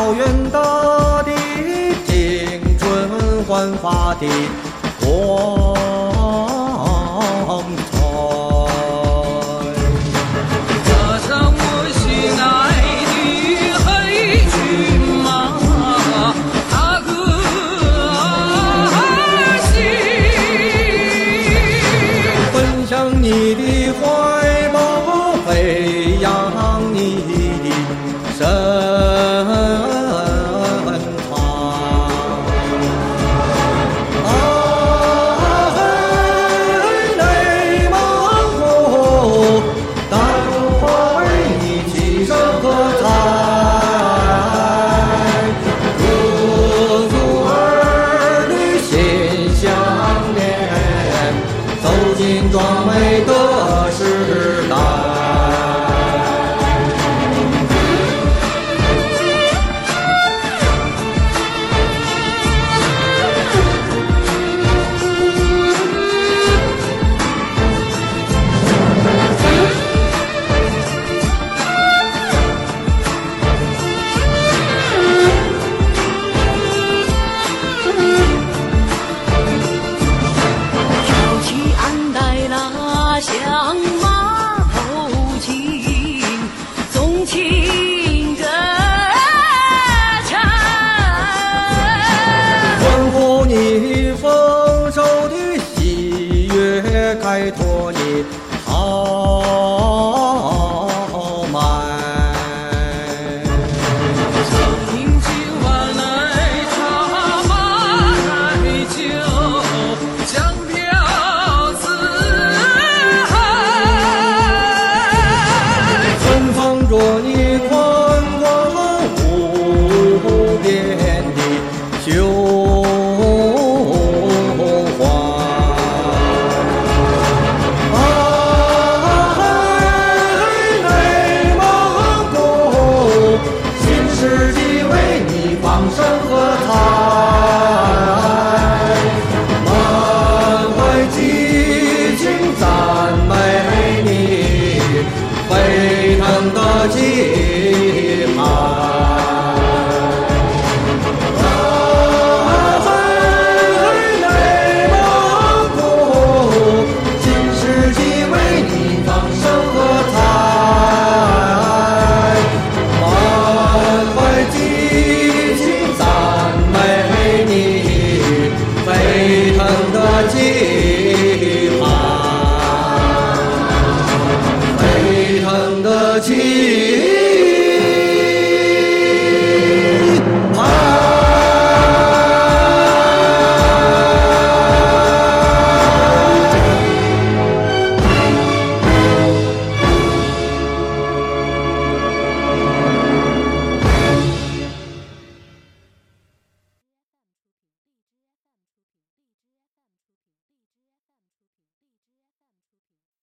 草原大地，青春焕发的光彩。踏上我心爱的黑骏马，踏歌而行，奔向你的。美多托你豪迈。听今晚来茶马白酒，香飘四海。春风若你。